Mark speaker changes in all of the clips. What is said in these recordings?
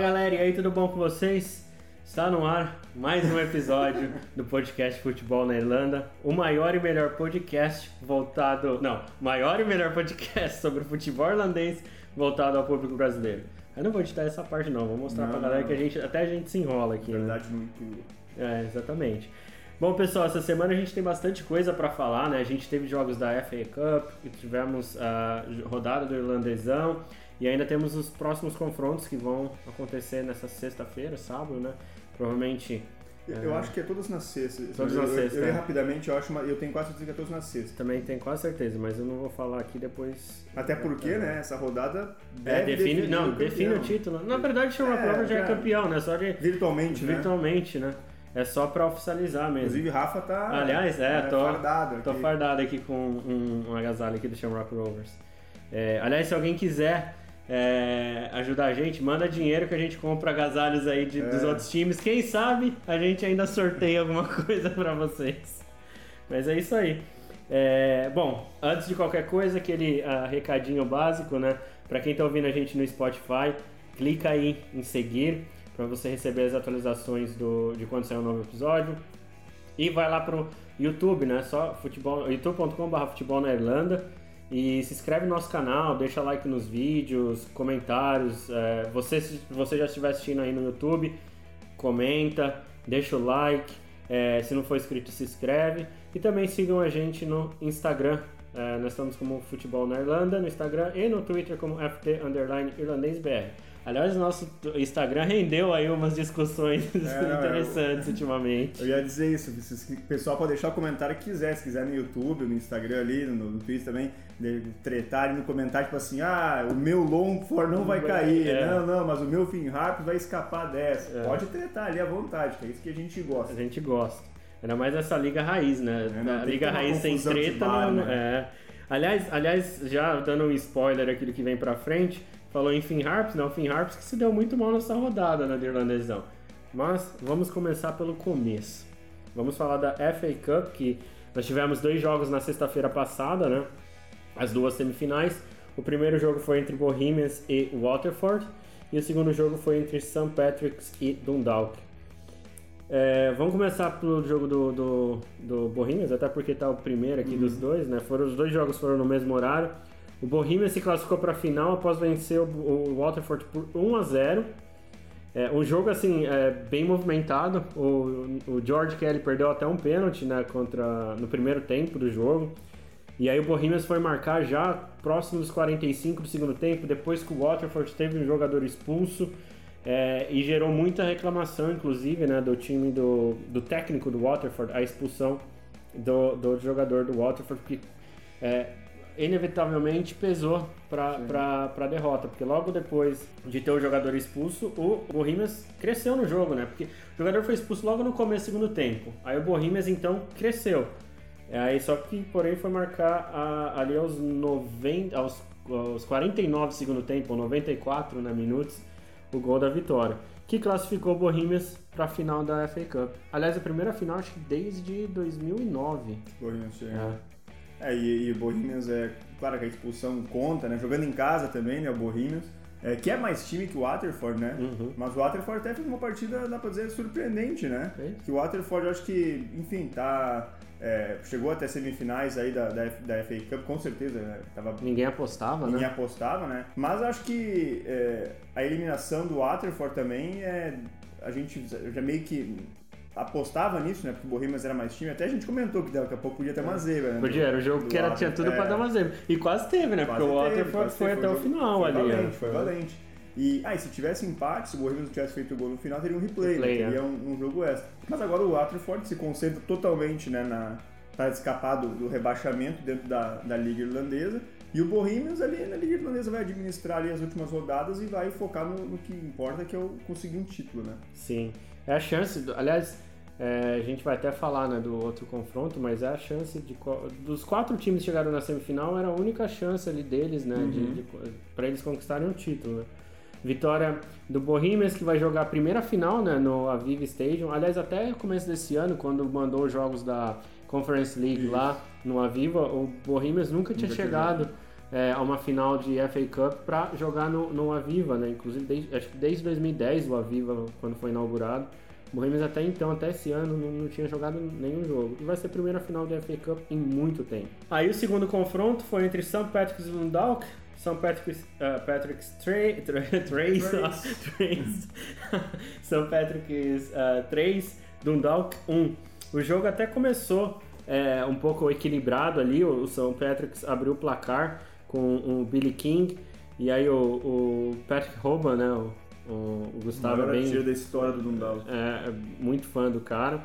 Speaker 1: Fala galera, e aí, tudo bom com vocês? Está no ar mais um episódio do podcast Futebol na Irlanda, o maior e melhor podcast voltado. Não, maior e melhor podcast sobre futebol irlandês voltado ao público brasileiro. Eu não vou editar essa parte não, vou mostrar
Speaker 2: Não,
Speaker 1: pra galera
Speaker 2: não.
Speaker 1: que a gente até a gente se enrola aqui. né?
Speaker 2: Verdade no inclua.
Speaker 1: É, exatamente. Bom, pessoal, essa semana a gente tem bastante coisa para falar, né? A gente teve jogos da FA Cup, tivemos a rodada do Irlandesão e ainda temos os próximos confrontos que vão acontecer nessa sexta-feira, sábado, né? Provavelmente
Speaker 2: Eu acho que é todas nas sextas.
Speaker 1: Todas
Speaker 2: Eu-
Speaker 1: nas
Speaker 2: eu,
Speaker 1: sextas,
Speaker 2: Eu, ia
Speaker 1: é.
Speaker 2: rapidamente, eu acho, uma- eu tenho quase certeza que é todas nas sextas.
Speaker 1: também tem quase certeza, mas eu não vou falar aqui depois.
Speaker 2: Até porque, né, essa rodada
Speaker 1: É,
Speaker 2: deve
Speaker 1: define, não,
Speaker 2: o
Speaker 1: define o título. Na verdade, o Shamrock
Speaker 2: É,
Speaker 1: Rovers já é campeão, né? Só de
Speaker 2: Virtualmente, né?
Speaker 1: virtualmente, né? É só para oficializar mesmo.
Speaker 2: Inclusive, Rafa tá.
Speaker 1: Aliás, é,
Speaker 2: né,
Speaker 1: tô,
Speaker 2: fardado aqui.
Speaker 1: tô fardado aqui com um, um agasalho aqui do Shamrock Rovers. É, aliás, se alguém quiser é, ajudar a gente, manda dinheiro que a gente compra agasalhos aí de- dos
Speaker 2: É.
Speaker 1: outros times. Quem sabe a gente ainda sorteia alguma coisa pra vocês. Mas é isso aí. É, bom, antes de qualquer coisa, aquele ah, recadinho básico, né? Pra quem tá ouvindo a gente no Spotify, clica aí em seguir pra você receber as atualizações do, de quando sair um novo episódio. E vai lá pro YouTube, né? Só futebol, youtube.com.br futebol na Irlanda. E se inscreve no nosso canal, deixa like nos vídeos, comentários. é, você, se você já estiver assistindo aí no YouTube, comenta, deixa o like. é, se não for inscrito, se inscreve. E também sigam a gente no Instagram. é, nós estamos como Futebol na Irlanda no Instagram e no Twitter como FT Irlandês BR. Aliás, nosso Instagram rendeu aí umas discussões
Speaker 2: É,
Speaker 1: interessantes ultimamente.
Speaker 2: Eu ia dizer isso, o pessoal pode deixar o comentário que quiser, se quiser no YouTube, no Instagram ali, no, no Twitter também, de tretarem no comentário, tipo assim, ah, o meu Longford não vai cair,
Speaker 1: É.
Speaker 2: não, não, mas o meu Finn Harp vai escapar dessa.
Speaker 1: É.
Speaker 2: Pode tretar ali à vontade, que é isso que a gente gosta.
Speaker 1: A gente gosta. Ainda mais essa liga raiz, né?
Speaker 2: É,
Speaker 1: a liga raiz sem treta,
Speaker 2: bar,
Speaker 1: não,
Speaker 2: né?
Speaker 1: é. Aliás, aliás, já dando um spoiler aqui do que vem pra frente, falou em Finn Harps, não, Finn Harps que se deu muito mal nessa rodada na Irlandesão. Mas vamos começar pelo começo. Vamos falar da FA Cup, que nós tivemos dois jogos na sexta-feira passada, né? As duas semifinais. O primeiro jogo foi entre Bohemians e Waterford, e o segundo jogo foi entre St. Patrick's e Dundalk. É, vamos começar pelo jogo do, do, do Bohemians, até porque tá o primeiro aqui dos dois, né? Foram, os dois jogos foram no mesmo horário. O Bohemians se classificou para a final após vencer o, Waterford por 1 a 0. É, jogo assim é, bem movimentado. O, o George Kelly perdeu até um pênalti né, contra no primeiro tempo do jogo. E aí o Bohemians foi marcar já próximo dos 45 do segundo tempo, depois que o Waterford teve um jogador expulso. É, e gerou muita reclamação, inclusive, né, do time do, do técnico do Waterford, a expulsão do, do jogador do Waterford, que é, inevitavelmente pesou para a derrota, porque logo depois de ter o jogador expulso, o Bohemians cresceu no jogo, né? Porque o jogador foi expulso logo no começo do segundo tempo. Aí o Bohemians então cresceu. É, Aí só que, porém, foi marcar a- ali aos 90, aos, aos 49 do segundo tempo, ou 94 né, minutos, o gol da vitória, que classificou o Bohemians para a final da FA Cup. Aliás, a primeira final acho que desde 2009.
Speaker 2: Bohemians, é.
Speaker 1: É.
Speaker 2: É, e, e o Bohemians é, claro que a expulsão conta, né? Jogando em casa também, né? O Bohemians. É, que é mais time que o Waterford, né?
Speaker 1: Uhum.
Speaker 2: Mas o Waterford até fez uma partida, dá pra dizer, surpreendente, né?
Speaker 1: Fez.
Speaker 2: Que o Waterford, eu acho que, enfim, tá. é, chegou até semifinais aí da, da, da FA Cup, com certeza, né? Tava
Speaker 1: Ninguém apostava,
Speaker 2: Ninguém
Speaker 1: né?
Speaker 2: apostava, né? Mas acho que é, a eliminação do Waterford também é. A gente já meio que apostava nisso, né? Porque o Bohemians era mais time. Até a gente comentou que daqui a pouco podia ter uma zebra, né?
Speaker 1: Podia, era o jogo que era, tinha tudo pra
Speaker 2: É,
Speaker 1: dar uma zebra. E quase teve, né?
Speaker 2: quase
Speaker 1: Porque o
Speaker 2: quase
Speaker 1: foi
Speaker 2: teve,
Speaker 1: até o final
Speaker 2: foi
Speaker 1: ali.
Speaker 2: Valente,
Speaker 1: né?
Speaker 2: foi valente. E, ah, e se tivesse empate, se o Bohemians não tivesse feito o gol no final, teria um replay,
Speaker 1: Replay,
Speaker 2: né?
Speaker 1: é.
Speaker 2: teria um, um jogo extra. Mas agora o Waterford se concentra totalmente né, na, para escapar do, do rebaixamento dentro da, da Liga Irlandesa. E o Bohemians ali na Liga Irlandesa vai administrar ali as últimas rodadas e vai focar no, no que importa, que é o conseguir um título, né?
Speaker 1: Sim. É a chance, do- aliás, é, a gente vai até falar né, do outro confronto, mas é a chance de. Dos quatro times que chegaram na semifinal, era a única chance ali deles, né? De, de, para eles conquistarem um título, né? Vitória do Bohemians, que vai jogar a primeira final né, no Aviva Stadium. Aliás, até começo desse ano, quando mandou os jogos da Conference League
Speaker 2: Isso.
Speaker 1: lá no Aviva, o Bohemians nunca tinha
Speaker 2: tinha
Speaker 1: chegado é, a uma final de FA Cup para jogar no, no Aviva, né? Inclusive, desde, acho que desde 2010 o Aviva, quando foi inaugurado. O Bohemians até então, até esse ano, não, não, tinha jogado nenhum jogo. E vai ser a primeira final da FA Cup em muito tempo. Aí o segundo confronto foi entre St. Patrick's e Dundalk. St. Patrick's, uh, Patrick's Trace, Trace, St. Patrick's uh, 3, Dundalk 1. O jogo até começou é, um pouco equilibrado ali, o, o St. Patrick's abriu o placar com o Billy King e aí o, o Patrick Hoban, né, o, o, Gustavo
Speaker 2: é
Speaker 1: bem
Speaker 2: da história do Dundalk.
Speaker 1: É, é, muito fã do cara.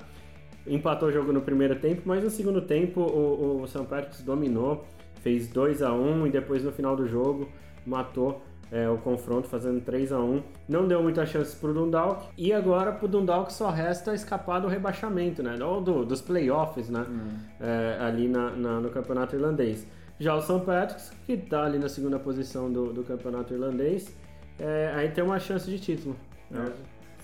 Speaker 1: Empatou o jogo no primeiro tempo, mas no segundo tempo o, o St. Patrick's dominou, fez 2 a 1 e depois no final do jogo matou é, o confronto, fazendo 3 a 1 Não deu muitas chances para o Dundalk. E agora para o Dundalk só resta escapar do rebaixamento, né? Ou do, dos playoffs, né? Hum. É, ali na, na, no campeonato irlandês. Já o St. Patrick's, que está ali na segunda posição do, do campeonato irlandês, é, aí tem uma chance de título. Né?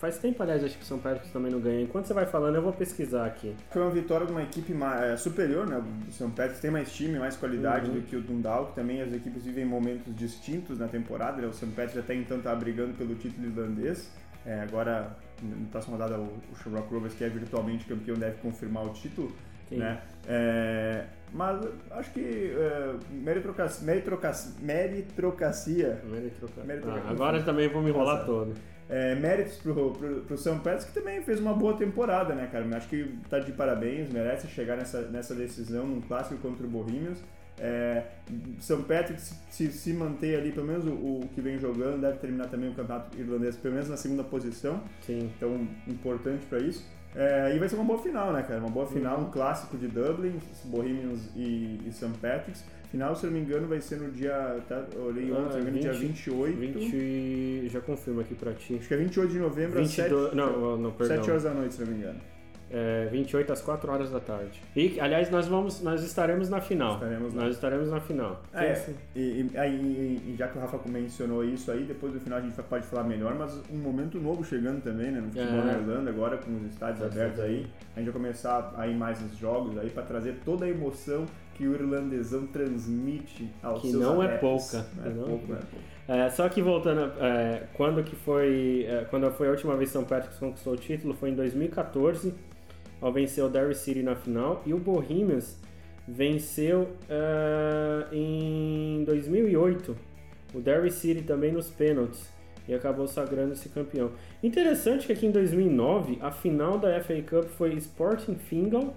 Speaker 1: Faz tempo, aliás, acho que o São Paulo também não ganha. Enquanto você vai falando, eu vou pesquisar aqui.
Speaker 2: Foi uma vitória de uma equipe é, superior, né? O São Pedro tem mais time, mais qualidade uhum. do que o Dundalk. Também as equipes vivem momentos distintos na temporada. Né? O São Pedro até então está brigando pelo título irlandês. É, agora, na próxima rodada, o, o Shamrock Rovers, que é virtualmente campeão, deve confirmar o título. Sim. Né? É, mas acho que uh, meritocracia, meritocracia, meritocracia,
Speaker 1: meritocracia. Ah, agora também vou me enrolar todo
Speaker 2: é, méritos pro, pro, pro São Pedro, que também fez uma boa temporada, né, cara? Acho que tá de parabéns, merece chegar nessa, nessa decisão num clássico contra o Bohemians. É, São Patrick se, se manter ali, pelo menos o, o, que vem jogando, deve terminar também o campeonato irlandês, pelo menos na segunda posição.
Speaker 1: Sim.
Speaker 2: Então, importante para isso. É, e vai ser uma boa final, né, cara? Uma boa final, uhum. um clássico de Dublin, Bohemians e, e St. Patrick's. Final, se eu não me engano, vai ser no dia. Tá, eu olhei ontem, ah, engano, 20, dia 28.
Speaker 1: 20, já confirmo aqui pra ti.
Speaker 2: Acho que é 28 de novembro
Speaker 1: 22, às 7, não, não, perdão.
Speaker 2: 7 horas da noite, se não me engano.
Speaker 1: É, 28 às 4 horas da tarde. E, aliás, nós vamos, nós estaremos na final.
Speaker 2: Estaremos
Speaker 1: nós estaremos na final.
Speaker 2: É, é e, e, e, já que o Rafa mencionou isso aí, depois do final a gente pode falar melhor, mas um momento novo chegando também, né? No futebol é. na Irlanda, agora com os estádios abertos aí. A gente vai começar a ir mais nos jogos aí para trazer toda a emoção que o irlandesão transmite aos
Speaker 1: que
Speaker 2: seus
Speaker 1: não é pouca.
Speaker 2: Não é, não pouco, é pouco.
Speaker 1: É, só que voltando, é, quando que foi, é, quando foi a última vez que São Patrick's conquistou o título, foi em 2014, ao vencer o Derry City na final, e o Bohemians venceu é, em 2008 o Derry City também nos pênaltis e acabou sagrando-se campeão. Interessante que aqui em 2009 a final da FA Cup foi Sporting Fingal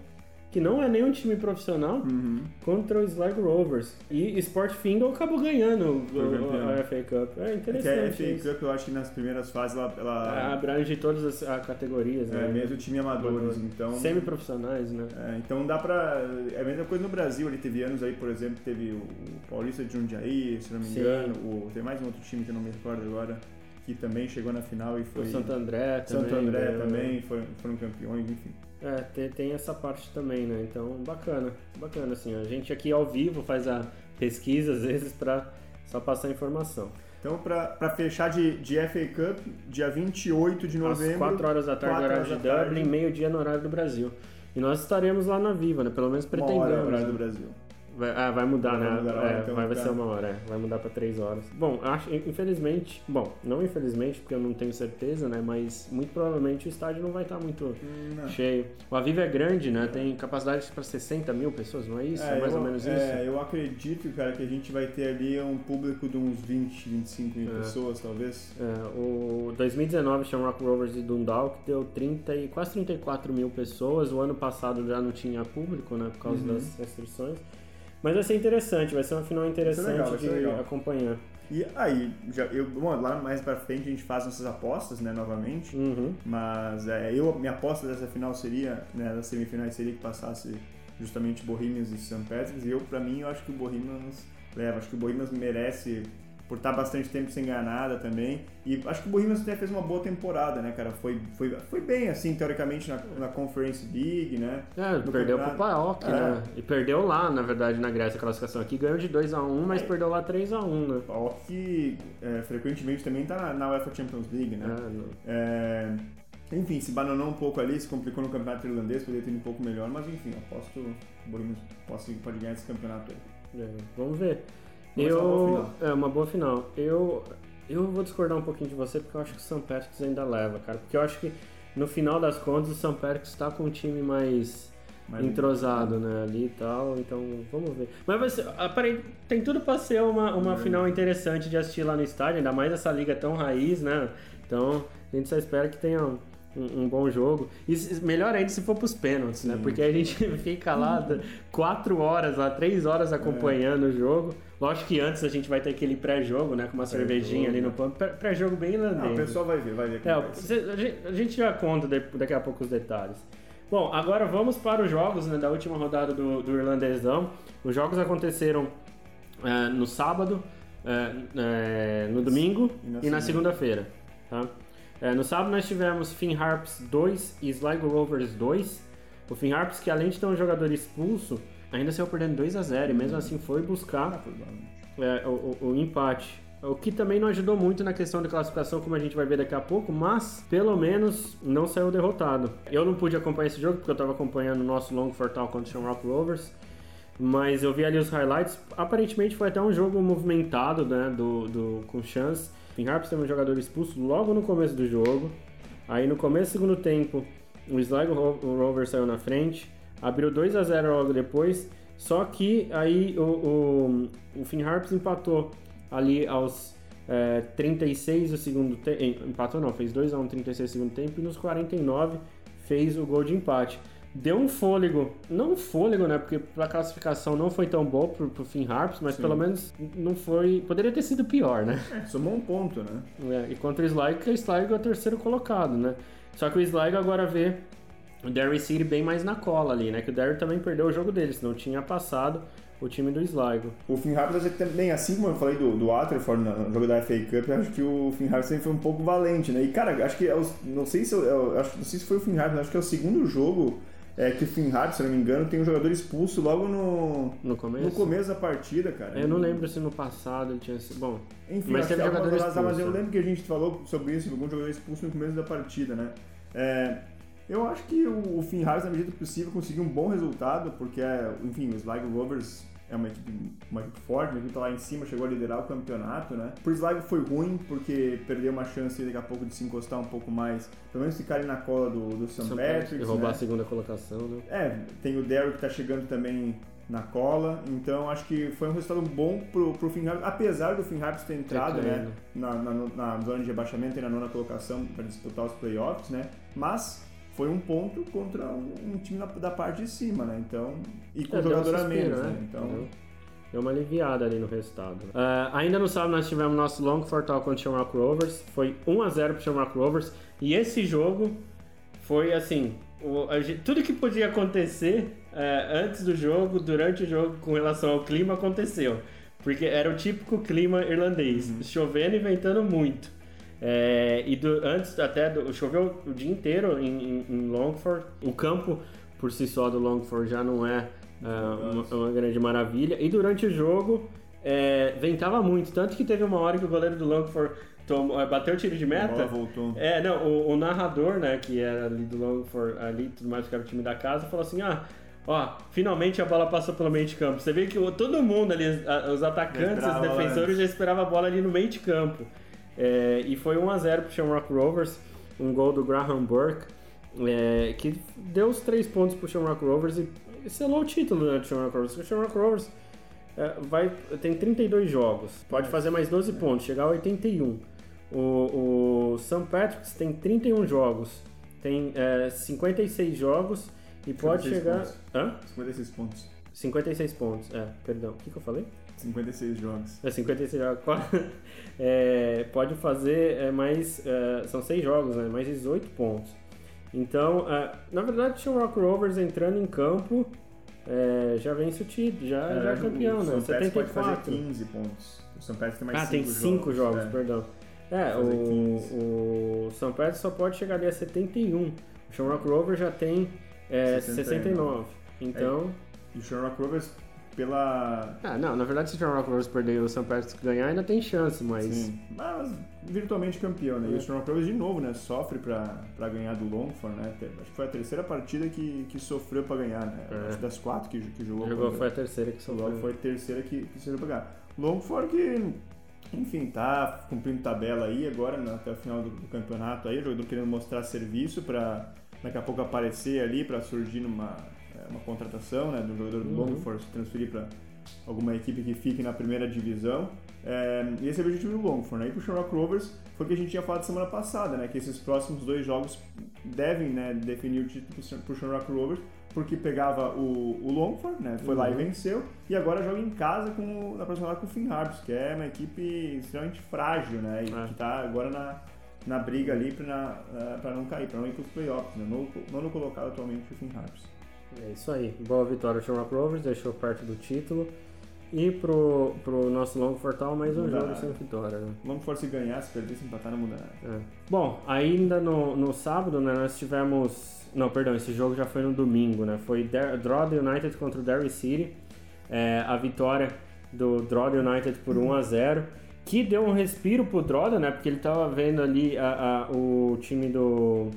Speaker 1: que não é nenhum time profissional,
Speaker 2: uhum.
Speaker 1: contra o Sligo Rovers. E Sport Fingal acabou ganhando a, a FA Cup. É interessante.
Speaker 2: É a FA Cup, eu acho que nas primeiras fases ela. ela...
Speaker 1: É, abrange todas as, as categorias,
Speaker 2: é,
Speaker 1: né?
Speaker 2: mesmo time amadores, então.
Speaker 1: Semi-profissionais, né?
Speaker 2: É, então dá pra. É a mesma coisa no Brasil, ali teve anos aí, por exemplo, teve o Paulista de Jundiaí, se não me engano. O, tem mais um outro time que eu não me recordo agora que também chegou na final e foi. O
Speaker 1: Santo André também.
Speaker 2: Santo André também foram, foram campeões, enfim.
Speaker 1: É, tem, tem, essa parte também, né? Então, bacana, bacana, assim, a gente aqui ao vivo faz a pesquisa, às vezes, para só passar informação.
Speaker 2: Então, para fechar de, de FA Cup, dia 28 de novembro.
Speaker 1: Às 4 horas da tarde, horário de Dublin, meio-dia no horário do Brasil. E nós estaremos lá na Viva, né? Pelo menos pretendemos. Uma hora no horário
Speaker 2: do Brasil.
Speaker 1: Vai, ah, vai mudar, vai né? Mudar hora, é, então vai, vai ser uma hora, é. vai mudar para três horas. Bom, acho, infelizmente, bom, não infelizmente, porque eu não tenho certeza, né? Mas muito provavelmente o estádio não vai estar muito não. cheio. O Aviva é grande, né? Tem capacidade para 60 mil pessoas, não é isso? É, é mais
Speaker 2: eu,
Speaker 1: ou menos
Speaker 2: é,
Speaker 1: isso?
Speaker 2: Eu acredito, cara, que a gente vai ter ali um público de uns 20, 25 mil é. pessoas, talvez.
Speaker 1: É, o 2019 Shamrock Rovers e Dundalk deu 30 e quase 34 mil pessoas. O ano passado já não tinha público, né? Por causa uhum. das restrições. Mas vai ser interessante, vai ser uma final interessante legal, de legal. acompanhar.
Speaker 2: E aí, já, eu, bom, lá mais pra frente a gente faz nossas apostas, né, novamente.
Speaker 1: Uhum.
Speaker 2: Mas é, eu, minha aposta dessa final seria, né, das semifinais seria que passasse justamente Bohemians e St. Patrick's. E eu, pra mim, eu acho que o Bohemians leva. Acho que o Bohemians merece por estar bastante tempo sem ganhar nada também. E acho que o Bohemians até fez uma boa temporada, né, cara? Foi, foi, foi bem, assim, teoricamente, na, na Conference League, né?
Speaker 1: É, no perdeu campeonato. pro PAOK, é. né? E perdeu lá, na verdade, na Grécia, a classificação aqui. Ganhou de 2x1, mas é. perdeu lá 3x1, né?
Speaker 2: PAOK é, frequentemente também tá na, na UEFA Champions League, né? É, enfim, se bananou um pouco ali, se complicou no campeonato irlandês, poderia ter ido um pouco melhor, mas enfim, aposto que o Bohemians pode, pode ganhar esse campeonato aí.
Speaker 1: É, vamos ver.
Speaker 2: Vai ser uma boa
Speaker 1: Eu,
Speaker 2: final.
Speaker 1: é uma boa final. Eu, eu vou discordar um pouquinho de você porque eu acho que o St. Patrick's ainda leva, cara. Porque eu acho que no final das contas o St. Patrick's está com um time mais
Speaker 2: Mas-
Speaker 1: entrosado, né, ali e tal. Então vamos ver. Mas vai ser, apare- tem tudo pra ser uma, uma
Speaker 2: É.
Speaker 1: final interessante de assistir lá no estádio, ainda mais essa liga tão raiz, né? Então a gente só espera que tenha um, um bom jogo. E melhor ainda se for pros pênaltis, né?
Speaker 2: Sim.
Speaker 1: Porque a gente fica lá quatro horas, lá, três horas acompanhando o jogo. Lógico que antes a gente vai ter aquele pré-jogo, né? Com uma cervejinha ali no
Speaker 2: né?
Speaker 1: pano. Pré- Pré-jogo bem
Speaker 2: Não, o
Speaker 1: irlandês.
Speaker 2: pessoal vai ver, vai ver.
Speaker 1: É, cê- a gente- já conta daqui a pouco os detalhes. Bom, agora vamos para os jogos né, da última rodada do, do Irlandesão. Os jogos aconteceram é, no sábado, é, é, no domingo
Speaker 2: E na
Speaker 1: e na
Speaker 2: segunda.
Speaker 1: segunda-feira. Tá? É, no sábado nós tivemos Finn Harps 2 e Sligo Rovers 2. O Finn Harps, que além de ter um jogador expulso, ainda saiu perdendo 2 a 0 e mesmo assim foi buscar
Speaker 2: Ah,
Speaker 1: é, o, o- o empate. O que também não ajudou muito na questão de classificação, como a gente vai ver daqui a pouco, mas pelo menos não saiu derrotado. Eu não pude acompanhar esse jogo porque eu estava acompanhando o nosso Long Fortal contra o Shamrock Rovers, mas eu vi ali os highlights. Aparentemente foi até um jogo movimentado, né, do, do, com chance. Finn Harps teve um jogador expulso logo no começo do jogo. Aí no começo do segundo tempo, o Sligo Ro- o Rovers saiu na frente, abriu 2 a 0 logo depois. Só que aí o, o, o Finn Harps empatou ali aos é, 36 do segundo tempo. Empatou não, fez 2 a 1 36 do segundo tempo e nos 49 fez o gol de empate. Deu um fôlego, não um fôlego, né? Porque a classificação não foi tão boa pro, pro Finn Harps, mas
Speaker 2: Sim.
Speaker 1: pelo menos não foi. Poderia ter sido pior, né?
Speaker 2: É, somou um ponto, né?
Speaker 1: É, e contra o Sligo, o Sligo é o terceiro colocado, né? Só que o Sligo agora vê o Derry City bem mais na cola ali, né? Que o Derry também perdeu o jogo dele, senão tinha passado o time do Sligo.
Speaker 2: O Finn Harps também, assim como eu falei do, do Waterford no jogo da FA Cup, acho que o Finn Harps foi um pouco valente, né? E cara, acho que é o- não sei se eu, eu acho, não sei se foi o Finn Harps, acho que é o segundo jogo é, que o Finn Harps, se não me engano, tem um jogador expulso logo no,
Speaker 1: No começo?
Speaker 2: no começo da partida, cara.
Speaker 1: Eu não lembro se no passado ele tinha sido. Bom,
Speaker 2: Enfim,
Speaker 1: Mas teve jogador
Speaker 2: rodadas, mas eu
Speaker 1: expulso.
Speaker 2: lembro que a gente falou sobre isso, algum jogador expulso no começo da partida, né? É, eu acho que o, o Finn Harris, na medida do possível, conseguiu um bom resultado, porque, é, enfim, o Sligo Rovers é uma equipe, uma equipe forte, uma equipe que tá lá em cima, chegou a liderar o campeonato, né? Pro Sligo foi ruim, porque perdeu uma chance daqui a pouco de se encostar um pouco mais, pelo menos ficar ali na cola do, do St. Patrick's,
Speaker 1: e roubar
Speaker 2: né?
Speaker 1: a segunda colocação, né?
Speaker 2: É, tem o Derrick que tá chegando também na cola, então acho que foi um resultado bom pro, pro Finn Harps, apesar do Finn Harps ter entrado, né, na, na, na zona de rebaixamento e na nona colocação para disputar os playoffs, né, mas foi um ponto contra um, um time na- da parte de cima, né, então, e com
Speaker 1: É,
Speaker 2: jogador a menos, né, então...
Speaker 1: Deu- Deu uma aliviada ali no resultado. Ah, ainda no sábado nós tivemos nosso Long Fortal contra o Shamrock Rovers. Foi 1x0 pro Shamrock Rovers. E esse jogo foi assim: o- a tudo que podia acontecer eh, antes do jogo, durante o jogo, com relação ao clima, aconteceu. Porque era o típico clima irlandês: chovendo e ventando muito. É, e do- antes até do, choveu o dia inteiro em, em- em Longford. O campo por si só do Longford já não é ah, uma, uma grande maravilha. E durante o jogo é, ventava muito, tanto que teve uma hora que o goleiro do Longford tomou, eh, bateu o tiro de meta.
Speaker 2: voltou.
Speaker 1: É, não, o, o narrador, né, que era ali do Longford, ali tudo mais que era o time da casa, falou assim: ah. Ó, finalmente a bola passou pelo meio de campo. Você vê que todo mundo ali, os atacantes, os defensores,
Speaker 2: antes.
Speaker 1: já esperava a bola ali no meio de campo. É, e foi 1x0 pro Shamrock Rovers, um gol do Graham Burke, é, que deu os três pontos pro Shamrock Rovers e selou o título né, do Shamrock Rovers. O Shamrock Rovers é, vai, tem 32 jogos, pode fazer mais 12 pontos, chegar a 81. O, o St. Patrick's tem 31 jogos, tem é, 56 jogos e pode
Speaker 2: 56
Speaker 1: chegar.
Speaker 2: pontos.
Speaker 1: Hã?
Speaker 2: 56 pontos.
Speaker 1: 56 pontos, é, perdão. O que, que eu falei?
Speaker 2: 56 jogos.
Speaker 1: É 56 jogos. É, pode fazer é, mais. é, são 6 jogos, né? Mais 18 pontos. Então, é, na verdade, o Shamrock Rovers entrando em campo é, já vence o título, já, já é campeão,
Speaker 2: o
Speaker 1: né?
Speaker 2: St. Patrick's pode fazer
Speaker 1: 74.
Speaker 2: 15 pontos. O St. Patrick's tem mais
Speaker 1: Ah, tem 5 jogos,
Speaker 2: é.
Speaker 1: perdão. É, o,
Speaker 2: 15.
Speaker 1: o São Pedro só pode chegar ali a 71. O Shamrock Rovers já tem é,
Speaker 2: 69.
Speaker 1: 69. Então,
Speaker 2: E o Shamrock Rovers pela.
Speaker 1: Ah, não, na verdade se o Shamrock Rovers perder e o St. Patrick's ganhar ainda tem chance, mas...
Speaker 2: Sim, mas virtualmente campeão, né? E o Shamrock Rovers de novo, né? Sofre pra, pra ganhar do Longford, né? Acho que foi a terceira partida que, que sofreu pra ganhar, né?
Speaker 1: É.
Speaker 2: Acho das quatro que, que jogou.
Speaker 1: Jogou, foi a terceira que
Speaker 2: O
Speaker 1: sobrou.
Speaker 2: Log foi a terceira que, que sofreu pra ganhar. Longford que, enfim, tá cumprindo tabela aí agora né, até o final do, do campeonato aí, o jogador querendo mostrar serviço pra daqui a pouco aparecer ali pra surgir numa é, uma contratação, né, do jogador do
Speaker 1: Uhum.
Speaker 2: Longford se transferir pra alguma equipe que fique na primeira divisão. É, e esse é o objetivo do Longford, né? E pro Shamrock Rovers foi o que a gente tinha falado semana passada, né? Que esses próximos dois jogos devem né, definir o título pro- pro Shamrock Rovers, porque pegava o, o Longford, né? Foi lá e
Speaker 1: Uhum.
Speaker 2: venceu, e agora joga em casa com, o- na próxima rodada com o Finn Harps, que é uma equipe extremamente frágil, né? E
Speaker 1: É.
Speaker 2: que tá agora na, na briga ali na- pra não cair, pra não ir pros playoffs, né? Nono, nono colocado atualmente o Finn Harps.
Speaker 1: É isso aí. Boa vitória do Shamrock Rovers, deixou perto do título. E pro, pro nosso longo fortal, mais um jogo
Speaker 2: nada.
Speaker 1: sem vitória, né?
Speaker 2: Longford se ganhar, se perder, se empatar, não muda nada.
Speaker 1: É. Bom, ainda no, no sábado, né, nós tivemos... Não, perdão, esse jogo já foi no domingo, né? Foi Der, United contra o Derry City. É, a vitória do Drogheda United por 1 a 0 que deu um respiro pro Drogheda, né? Porque ele tava vendo ali a, a- o time do...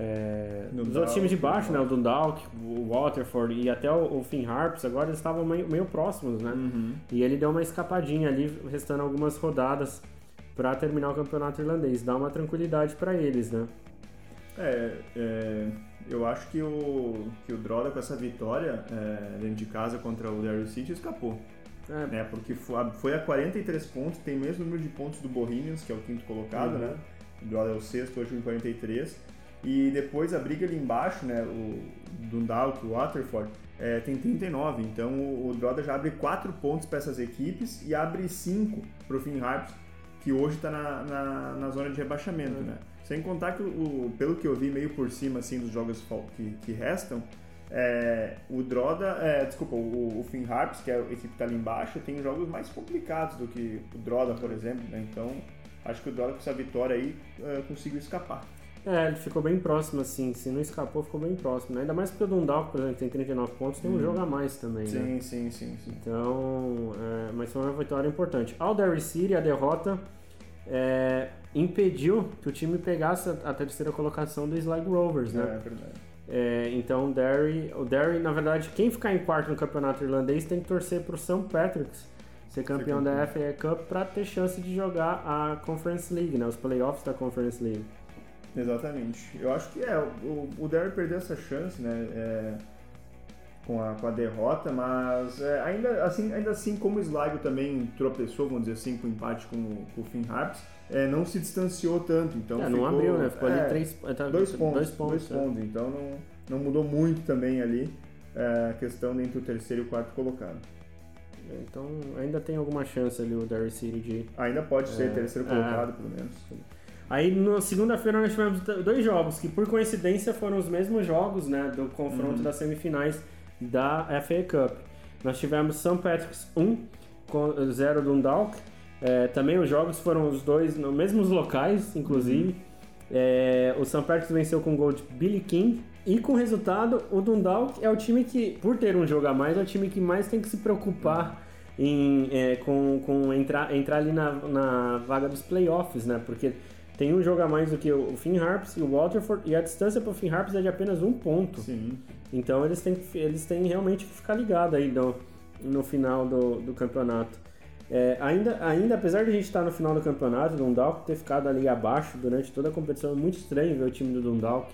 Speaker 1: É, os outros times de baixo, né? O
Speaker 2: Dundalk.
Speaker 1: O Waterford e até o, o Finn Harps, agora eles estavam meio, meio próximos, né? E ele deu uma escapadinha ali, restando algumas rodadas para terminar o campeonato irlandês. Dá uma tranquilidade para eles, né?
Speaker 2: É, é, eu acho que o, que o Droda com essa vitória é, dentro de casa contra o Derry City escapou.
Speaker 1: É,
Speaker 2: Né, porque foi a, foi a 43 pontos, tem o mesmo número de pontos do Bohemians, que é o quinto colocado,
Speaker 1: Uhum.
Speaker 2: né? O Droda é o sexto, hoje com 43. E depois a briga ali embaixo, né? O Dundalk, o Waterford, é, tem 39. Então o, o Droda já abre 4 pontos para essas equipes e abre 5 para o Finn Harps, que hoje está na, na, na zona de rebaixamento, né? Sem contar que, o, pelo que eu vi meio por cima assim dos jogos que, que restam, é, o Droda, é, desculpa, o, o Finn Harps, que é a equipe que está ali embaixo, tem jogos mais complicados do que o Droda, por exemplo, né? Então acho que o Droda com essa vitória aí é, conseguiu escapar.
Speaker 1: É, ele ficou bem próximo, assim. Se não escapou, ficou bem próximo. Né? Ainda mais porque o Dundalk, por exemplo, tem 39 pontos, tem um
Speaker 2: Uhum.
Speaker 1: jogo a mais também, né?
Speaker 2: Sim, sim, sim, sim.
Speaker 1: Então, é, mas foi uma vitória importante. Ao Derry City, a derrota é, impediu que o time pegasse a, terceira colocação do Sligo Rovers, né?
Speaker 2: É verdade.
Speaker 1: É, então, o Derry, o Derry, na verdade, quem ficar em quarto no campeonato irlandês tem que torcer para o St. Patrick's ser campeão da FA Cup para ter chance de jogar a Conference League, né? Os playoffs da Conference League.
Speaker 2: Exatamente. Eu acho que é, o, o Derry perdeu essa chance, né? é, com, a, com a derrota, mas é, ainda, assim, ainda assim, como o Sligo também tropeçou, vamos dizer assim, com o empate com, o- com o Finn Harps, é, não se distanciou tanto. Então
Speaker 1: É, não
Speaker 2: ficou,
Speaker 1: abriu, né? Ficou
Speaker 2: é,
Speaker 1: ali três, tá-
Speaker 2: dois pontos.
Speaker 1: Dois pontos,
Speaker 2: dois
Speaker 1: é.
Speaker 2: pontos. Então não, não mudou muito também ali é, a questão entre o terceiro e o quarto colocado.
Speaker 1: Então, ainda tem alguma chance ali o Derry City de
Speaker 2: Ainda pode ser
Speaker 1: É,
Speaker 2: terceiro
Speaker 1: é.
Speaker 2: colocado, pelo menos.
Speaker 1: Aí na segunda-feira nós tivemos dois jogos que por coincidência foram os mesmos jogos, né, do confronto
Speaker 2: Uhum.
Speaker 1: das semifinais da FA Cup. Nós tivemos St. Patrick's 1 com 0 Dundalk. É, também os jogos foram os dois nos mesmos locais, inclusive. É, o St. Patrick's venceu com gol de Billy King. E com resultado, o Dundalk é o time que, por ter um jogo a mais, é o time que mais tem que se preocupar em, é, com, com entrar, entrar ali na, na vaga dos playoffs, né? Porque tem um jogo a mais do que o Finn Harps e o Waterford, e a distância para o Finn Harps é de apenas um ponto.
Speaker 2: Sim.
Speaker 1: Então eles têm, eles têm realmente que ficar ligados aí no, no final do, do campeonato. É, ainda, ainda, apesar de a gente estar no final do campeonato, o Dundalk ter ficado ali abaixo durante toda a competição, é muito estranho ver o time do Dundalk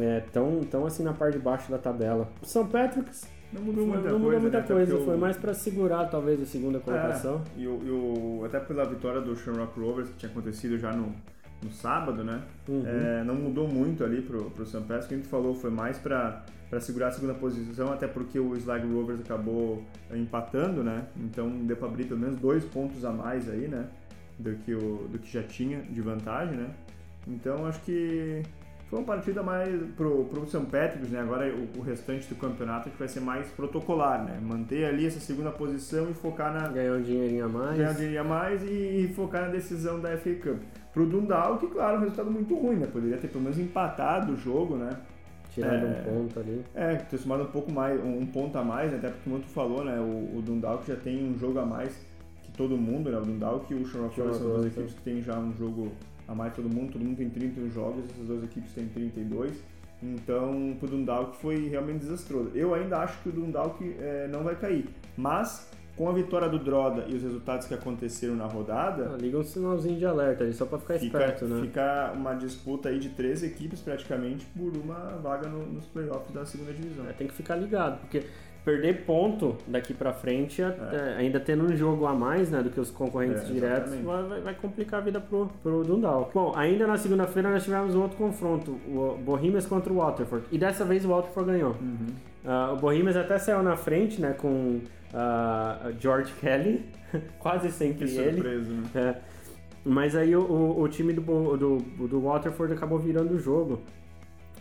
Speaker 1: é, tão, tão assim na parte de baixo da tabela. O St. Patrick's
Speaker 2: Não mudou muita
Speaker 1: não
Speaker 2: coisa.
Speaker 1: mudou muita
Speaker 2: né?
Speaker 1: Coisa, foi mais para segurar talvez a segunda colocação.
Speaker 2: É, e, o, e o- até pela vitória do Shamrock Rovers, que tinha acontecido já no, no sábado, né?
Speaker 1: Uhum.
Speaker 2: É, não mudou muito ali pro, pro St. Patrick's, que a gente falou, foi mais para segurar a segunda posição, até porque o Sligo Rovers acabou empatando, né? Então deu para abrir pelo menos dois pontos a mais aí, né? Do que, o, do que já tinha de vantagem, né? Então acho que foi uma partida mais pro, pro St. Patrick's, né? Agora o, o restante do campeonato que vai ser mais protocolar, né? Manter ali essa segunda posição e focar na,
Speaker 1: Ganhou um dinheirinho a mais.
Speaker 2: ganhar dinheiro a mais e, e focar na decisão da FA Cup. Pro Dundalk, claro, um resultado muito ruim, né? Poderia ter pelo menos empatado o jogo, né?
Speaker 1: tirando
Speaker 2: É.
Speaker 1: um ponto ali.
Speaker 2: É, ter somado um pouco mais, um ponto a mais, né? até porque como tu falou, né? O, o Dundalk já tem um jogo a mais que todo mundo, né? O Dundalk e o Rovers são duas equipes que têm já um jogo a mais que todo mundo, todo mundo tem 31 jogos, essas duas equipes têm 32. Então, pro Dundalk foi realmente desastroso. Eu ainda acho que o Dundalk é, não vai cair, mas com a vitória do Droda e os resultados que aconteceram na rodada,
Speaker 1: Ah, liga um sinalzinho de alerta ali, só pra ficar
Speaker 2: fica,
Speaker 1: esperto, né?
Speaker 2: fica uma disputa aí de três equipes praticamente por uma vaga no- nos playoffs da segunda divisão.
Speaker 1: É, tem que ficar ligado, porque perder ponto daqui pra frente, é, ainda tendo um jogo a mais né, do que os concorrentes
Speaker 2: É,
Speaker 1: diretos, vai, vai- complicar a vida pro, pro Dundalk. Bom, ainda na segunda-feira nós tivemos um outro confronto, o Bohemians contra o Waterford, e dessa vez o Waterford ganhou.
Speaker 2: Uhum.
Speaker 1: Ah, o Bohemians até saiu na frente, né, com ah, George Kelly, quase sempre
Speaker 2: Que
Speaker 1: ele.
Speaker 2: surpresa, né?
Speaker 1: É. Mas aí o, o, o time do, do, do Waterford acabou virando o jogo.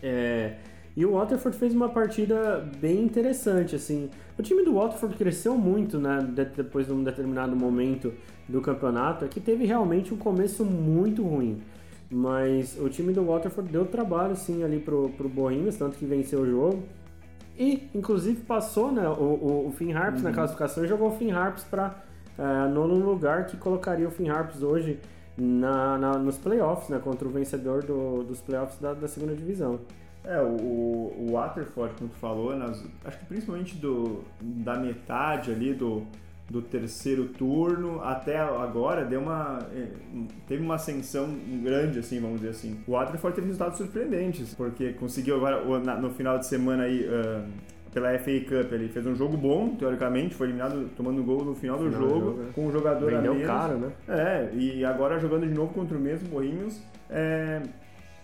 Speaker 1: É, e o Waterford fez uma partida bem interessante, assim. O time do Waterford cresceu muito, né, de- depois de um determinado momento do campeonato, é que teve realmente um começo muito ruim. Mas o time do Waterford deu trabalho, sim, ali pro, pro Bohemians, tanto que venceu o jogo. E, inclusive, passou né, o, o, o Finn Harps na classificação e jogou o Finn Harps para nono lugar, que colocaria o Finn Harps hoje na, na- nos playoffs, né, contra o vencedor do- dos playoffs da, da segunda divisão.
Speaker 2: É, o, o Waterford, como tu falou, nas, acho que principalmente do, da metade ali do, do terceiro turno até agora deu uma eh, teve uma ascensão grande assim vamos dizer assim o Waterford teve resultados surpreendentes porque conseguiu agora no final de semana aí ah, pela FA Cup ele fez um jogo bom teoricamente foi eliminado tomando gol no final do
Speaker 1: Final
Speaker 2: jogo,
Speaker 1: jogo, é.
Speaker 2: com um jogador a
Speaker 1: Vendeu
Speaker 2: menos
Speaker 1: caro, né?
Speaker 2: é, e agora jogando de novo contra o mesmo Bohemians, é,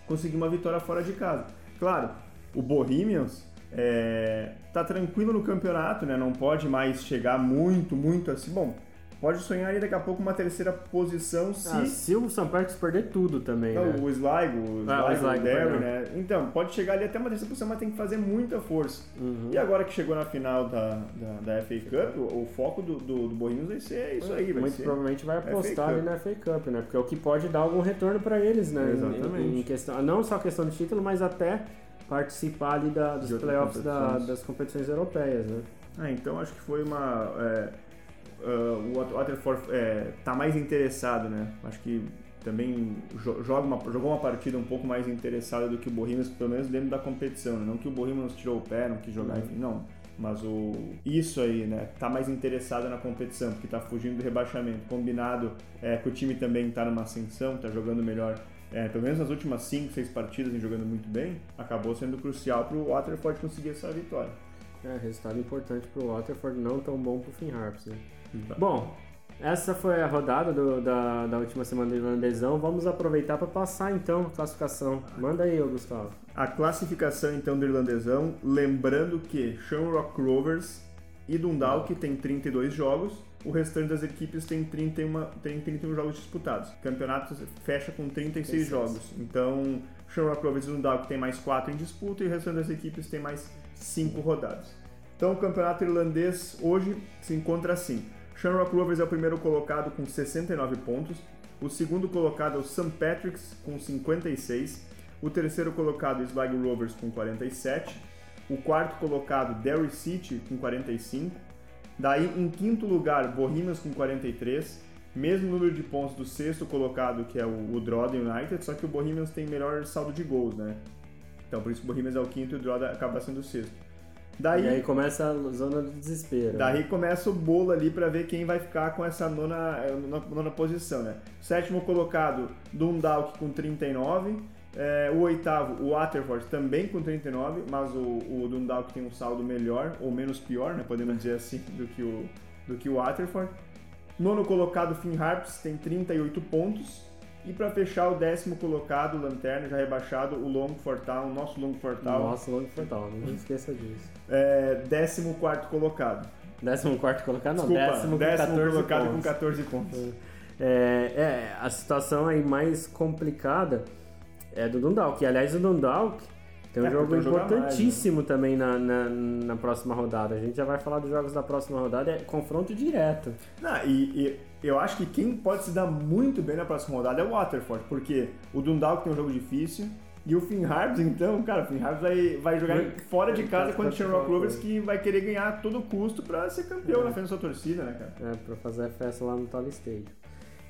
Speaker 2: conseguiu uma vitória fora de casa. Claro, o Bohemians é, tá tranquilo no campeonato, né? Não pode mais chegar muito, muito assim. Bom, pode sonhar aí daqui a pouco uma terceira posição se
Speaker 1: Ah, se o São Parques perder tudo também,
Speaker 2: não,
Speaker 1: né?
Speaker 2: o Sligo, o
Speaker 1: Ah, o
Speaker 2: Sligo, o
Speaker 1: Sligo, perdão.
Speaker 2: né? Então, pode chegar ali até uma terceira posição, mas tem que fazer muita força.
Speaker 1: Uhum.
Speaker 2: E agora que chegou na final da, da, da FA Cup, o, o foco do, do, do Bohemians vai ser isso aí, vai
Speaker 1: Muito
Speaker 2: ser...
Speaker 1: provavelmente vai apostar ali na FA Cup, né? Porque é o que pode dar algum retorno para eles, né? Em-
Speaker 2: Exatamente.
Speaker 1: Em, questão, não só questão de título, mas até participar ali da, dos playoffs da- das competições europeias, né?
Speaker 2: Ah, então acho que foi uma. é, ah, o Wat- Waterford é, tá mais interessado, né? Acho que também jo- joga uma, jogou uma partida um pouco mais interessada do que o Bohemians, pelo menos dentro da competição. Né? Não que o Bohemians tirou o pé, não quis jogar, enfim, não. Mas o isso aí, né? Tá mais interessado na competição, porque tá fugindo do rebaixamento. Combinado é, que o time também tá numa ascensão, tá jogando melhor. É, pelo menos nas últimas 5, 6 partidas, vem jogando muito bem, acabou sendo crucial pro Waterford conseguir essa vitória.
Speaker 1: É, resultado importante pro Waterford, não tão bom pro Finn Harps, né?
Speaker 2: Tá.
Speaker 1: Bom, essa foi a rodada do- da, da última semana do irlandesão. Vamos aproveitar para passar então a classificação. Manda aí, Gustavo.
Speaker 2: A classificação então do irlandesão, lembrando que Shamrock Rovers e Dundalk tem 32 jogos, o restante das equipes tem 31, tem 31 jogos disputados. O campeonato fecha com 36
Speaker 1: 36.
Speaker 2: jogos. Então, Shamrock Rovers e Dundalk tem mais 4 em disputa e o restante das equipes tem mais 5 rodadas. Então, o campeonato irlandês hoje se encontra assim. Shamrock Rovers é o primeiro colocado com 69 pontos, o segundo colocado é o St. Patrick's com 56, o terceiro colocado é o Sligo Rovers com 47, o quarto colocado Derry City com 45, daí em quinto lugar Bohemians com 43, mesmo número de pontos do sexto colocado que é o, o Drogheda United, só que o Bohemians tem melhor saldo de gols, né? Então por isso o Bohemians é o quinto e o Drogheda acaba sendo o sexto. Daí,
Speaker 1: E aí começa a zona do desespero.
Speaker 2: Daí começa o bolo ali para ver quem vai ficar com essa nona, eh, nona, nona posição, né? Sétimo colocado, Dundalk com 39. Eh, o oitavo, o Waterford, também com 39, mas o, o Dundalk tem um saldo melhor, ou menos pior, né? Podemos dizer assim, do que o, do que o Waterford. Nono colocado, Finn Harps, tem 38 pontos. E para fechar, o décimo colocado, Lanterna, já rebaixado, o Longford Town, nosso Longford Town,
Speaker 1: Nossa, logo fatal, não esqueça disso.
Speaker 2: é, décimo quarto colocado.
Speaker 1: 14 colocado, não,
Speaker 2: Desculpa,
Speaker 1: décimo com
Speaker 2: décimo
Speaker 1: 14
Speaker 2: colocado
Speaker 1: pontos.
Speaker 2: com 14 pontos.
Speaker 1: É, é, a situação aí mais complicada é do Dundalk. E, aliás, o Dundalk tem um
Speaker 2: É,
Speaker 1: jogo
Speaker 2: jogo a mais,
Speaker 1: importantíssimo também na, na, na próxima rodada. A gente já vai falar dos jogos da próxima rodada, é confronto direto.
Speaker 2: Não, e, e eu acho que quem pode se dar muito bem na próxima rodada é o Waterford, porque o Dundalk tem um jogo difícil, E o Finn Harps, então, cara, o Finn Harps vai, vai jogar
Speaker 1: Vai-
Speaker 2: fora de casa contra o Shamrock Rovers, que vai querer ganhar a todo custo pra ser campeão
Speaker 1: É.
Speaker 2: na frente da sua torcida, né, cara?
Speaker 1: É, pra fazer a festa lá no Tolly Stadium.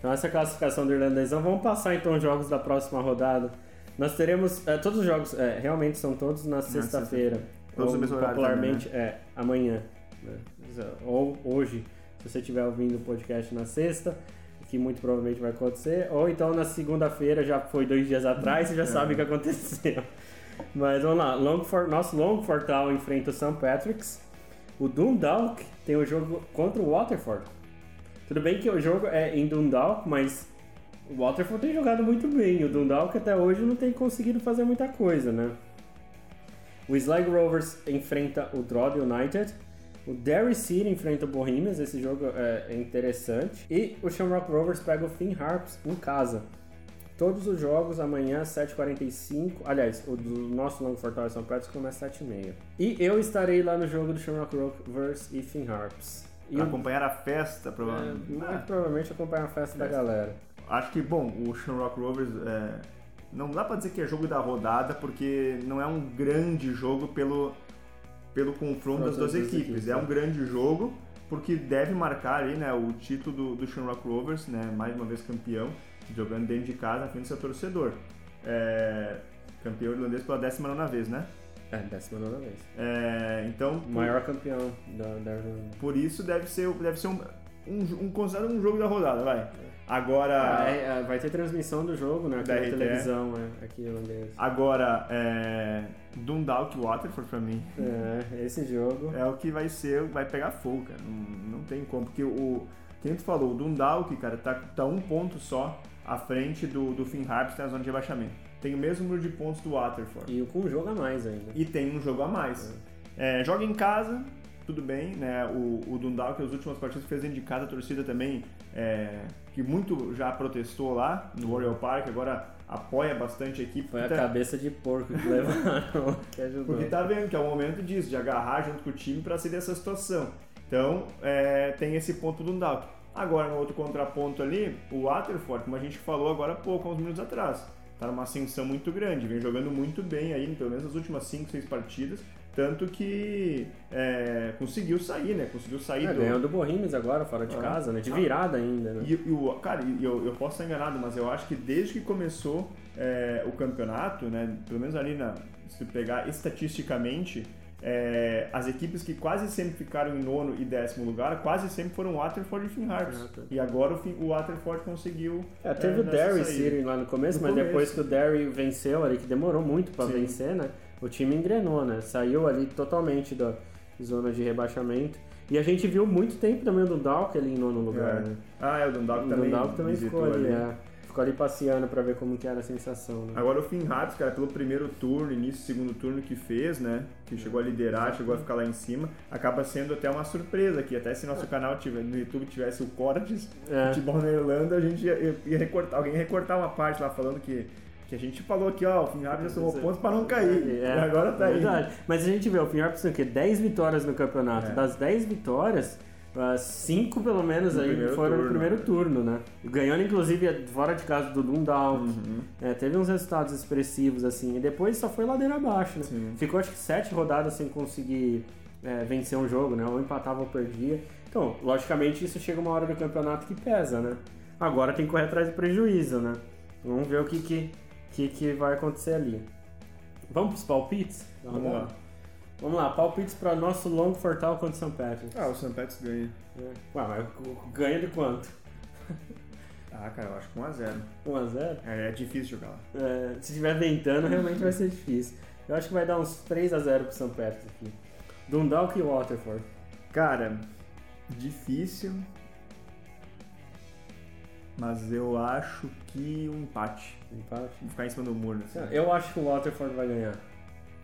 Speaker 1: Então essa é classificação do irlandesão. Vamos passar então os jogos da próxima rodada. Nós teremos. é, todos os jogos, é, realmente são todos na sexta-feira.
Speaker 2: Todos
Speaker 1: Ou,
Speaker 2: no mesmo horário
Speaker 1: Popularmente, é, amanhã. né? Ou hoje, se você estiver ouvindo o podcast na sexta, que muito provavelmente vai acontecer. Ou então na segunda-feira, já foi dois dias atrás, você já sabe o que aconteceu. Mas vamos lá, Longford, nosso Longford Town enfrenta o St. Patrick's. O Dundalk tem o jogo contra o Waterford. Tudo bem que o jogo é em Dundalk, mas o Waterford tem jogado muito bem. O Dundalk até hoje não tem conseguido fazer muita coisa, né? O Sligo Rovers enfrenta o Drogheda United. O Derry City enfrenta o Bohemians, esse jogo é é interessante. E o Shamrock Rovers pega o Finn Harps em casa. Todos os jogos amanhã às 7h45. Aliás, o do nosso Long Fortal São Pedro começa às 7h30. E eu estarei lá no jogo do Shamrock Rovers e Finn Harps. E o-
Speaker 2: acompanhar a festa,
Speaker 1: é,
Speaker 2: provavelmente.
Speaker 1: muito provavelmente acompanhar a festa da
Speaker 2: Festa.
Speaker 1: galera.
Speaker 2: Acho que, bom, o Shamrock Rovers é, não dá pra dizer que é jogo da rodada, porque não é um grande jogo pelo, pelo confronto das duas equipes. É
Speaker 1: né?
Speaker 2: um grande jogo, porque deve marcar aí, né, o título do, do Shamrock Rovers, né, mais uma vez campeão, jogando dentro de casa, na frente do seu torcedor. É, campeão irlandês pela 19 vez, né?
Speaker 1: É, décima nona vez.
Speaker 2: É, então,
Speaker 1: O
Speaker 2: por-
Speaker 1: maior campeão da, da Irlanda.
Speaker 2: por isso deve ser, deve ser um, um, um- considerado um jogo da rodada, vai. Agora...
Speaker 1: Ah, é, é, vai ter transmissão do jogo, né? Aqui
Speaker 2: Da
Speaker 1: na televisão, é, aqui irlandesa.
Speaker 2: Agora, é, Dundalk Waterford pra mim
Speaker 1: É, esse jogo.
Speaker 2: é o que vai ser, vai pegar fogo, cara. Não, não tem como, porque o, quem tu falou, o Dundalk, cara, tá, tá um ponto só à frente do, do Finn Harps na zona de rebaixamento. Tem o mesmo número de pontos do Waterford.
Speaker 1: E com um jogo a mais ainda.
Speaker 2: E tem um jogo a mais. É, joga em casa, tudo bem, né? O, o Dundalk, as últimas partidas fez casa, a torcida também, é, que muito já protestou lá no Royal Park, agora apoia bastante a equipe.
Speaker 1: Foi a
Speaker 2: Tá-
Speaker 1: cabeça de porco que levaram, que ajudou.
Speaker 2: Porque tá vendo que é o momento disso, de agarrar junto com o time para sair dessa situação. Então, é, tem esse ponto do Dundalk. Agora, no outro contraponto ali, o Waterford, como a gente falou agora há pouco, há uns minutos atrás, tá numa ascensão muito grande, vem jogando muito bem aí, pelo menos nas últimas 5, 6 partidas, tanto que é, conseguiu sair, né? Conseguiu sair
Speaker 1: É,
Speaker 2: do...
Speaker 1: ganhou do Bohemians agora, fora de
Speaker 2: Ah.
Speaker 1: casa, né? De virada ainda, né?
Speaker 2: E, e o, cara, eu, eu posso estar enganado, mas eu acho que desde que começou é, o campeonato, né, pelo menos ali na, se pegar estatisticamente, é, as equipes que quase sempre ficaram em nono e décimo lugar, quase sempre foram Waterford e Finn Harps. E agora o, Finn- o Waterford conseguiu.
Speaker 1: É, teve
Speaker 2: é,
Speaker 1: o
Speaker 2: nessa
Speaker 1: Derry. City lá no começo,
Speaker 2: No
Speaker 1: mas
Speaker 2: começo.
Speaker 1: depois que o Derry venceu ali, que demorou muito pra
Speaker 2: Sim.
Speaker 1: vencer, né? O time engrenou, né? Saiu ali totalmente da zona de rebaixamento. E a gente viu muito tempo também o Dundalk ali em nono lugar,
Speaker 2: É.
Speaker 1: né?
Speaker 2: Ah, é, o Dundalk
Speaker 1: O
Speaker 2: também,
Speaker 1: Dundalk também ficou ali, é. Ficou ali passeando pra ver como que era a sensação, né?
Speaker 2: Agora o Finn Harps, cara, pelo primeiro turno, início do segundo turno que fez, né? Que chegou a liderar, chegou a ficar lá em cima, acaba sendo até uma surpresa aqui. Até se nosso canal tiver, no YouTube tivesse o Cortes
Speaker 1: É.
Speaker 2: Futebol na Irlanda, a gente ia- ia recortar, alguém ia recortar uma parte lá falando que, que a gente falou aqui, ó, o Finn Harps já somou pontos pra não cair.
Speaker 1: É,
Speaker 2: e agora tá
Speaker 1: é
Speaker 2: aí.
Speaker 1: verdade. Mas a gente vê, o Finn Harps tem o quê? 10 vitórias no campeonato.
Speaker 2: É.
Speaker 1: Das 10 vitórias, 5 pelo menos
Speaker 2: No
Speaker 1: aí
Speaker 2: primeiro
Speaker 1: foram no
Speaker 2: turno,
Speaker 1: primeiro
Speaker 2: né?
Speaker 1: turno, né? Ganhando inclusive fora de casa do Dundalk.
Speaker 2: Uhum.
Speaker 1: É, teve uns resultados expressivos assim. E depois só foi ladeira abaixo, né?
Speaker 2: Sim.
Speaker 1: Ficou acho que 7 rodadas sem conseguir é, vencer um jogo, né? Ou empatava ou perdia. Então, logicamente, isso chega uma hora do campeonato que pesa, né? Agora tem que correr atrás do prejuízo, né? Vamos ver o que, que, que, que vai acontecer ali. Vamos pros palpites? da
Speaker 2: Vamos
Speaker 1: rodada?
Speaker 2: lá.
Speaker 1: Vamos lá, palpites para nosso Long Fortal contra o São Patrick.
Speaker 2: Ah, o St. Pats ganha.
Speaker 1: É. Ué, mas ganha de quanto?
Speaker 2: Ah, cara, eu acho que 1x0.
Speaker 1: 1x0?
Speaker 2: É, é difícil jogar lá.
Speaker 1: É, se estiver ventando, realmente vai ser difícil. Eu acho que vai dar uns 3x0 pro São Patrick aqui. Dundalk e Waterford.
Speaker 2: Cara, difícil. Mas eu acho que um empate.
Speaker 1: Empate.
Speaker 2: Ficar em cima do muro. Assim.
Speaker 1: Eu acho que o Waterford vai ganhar.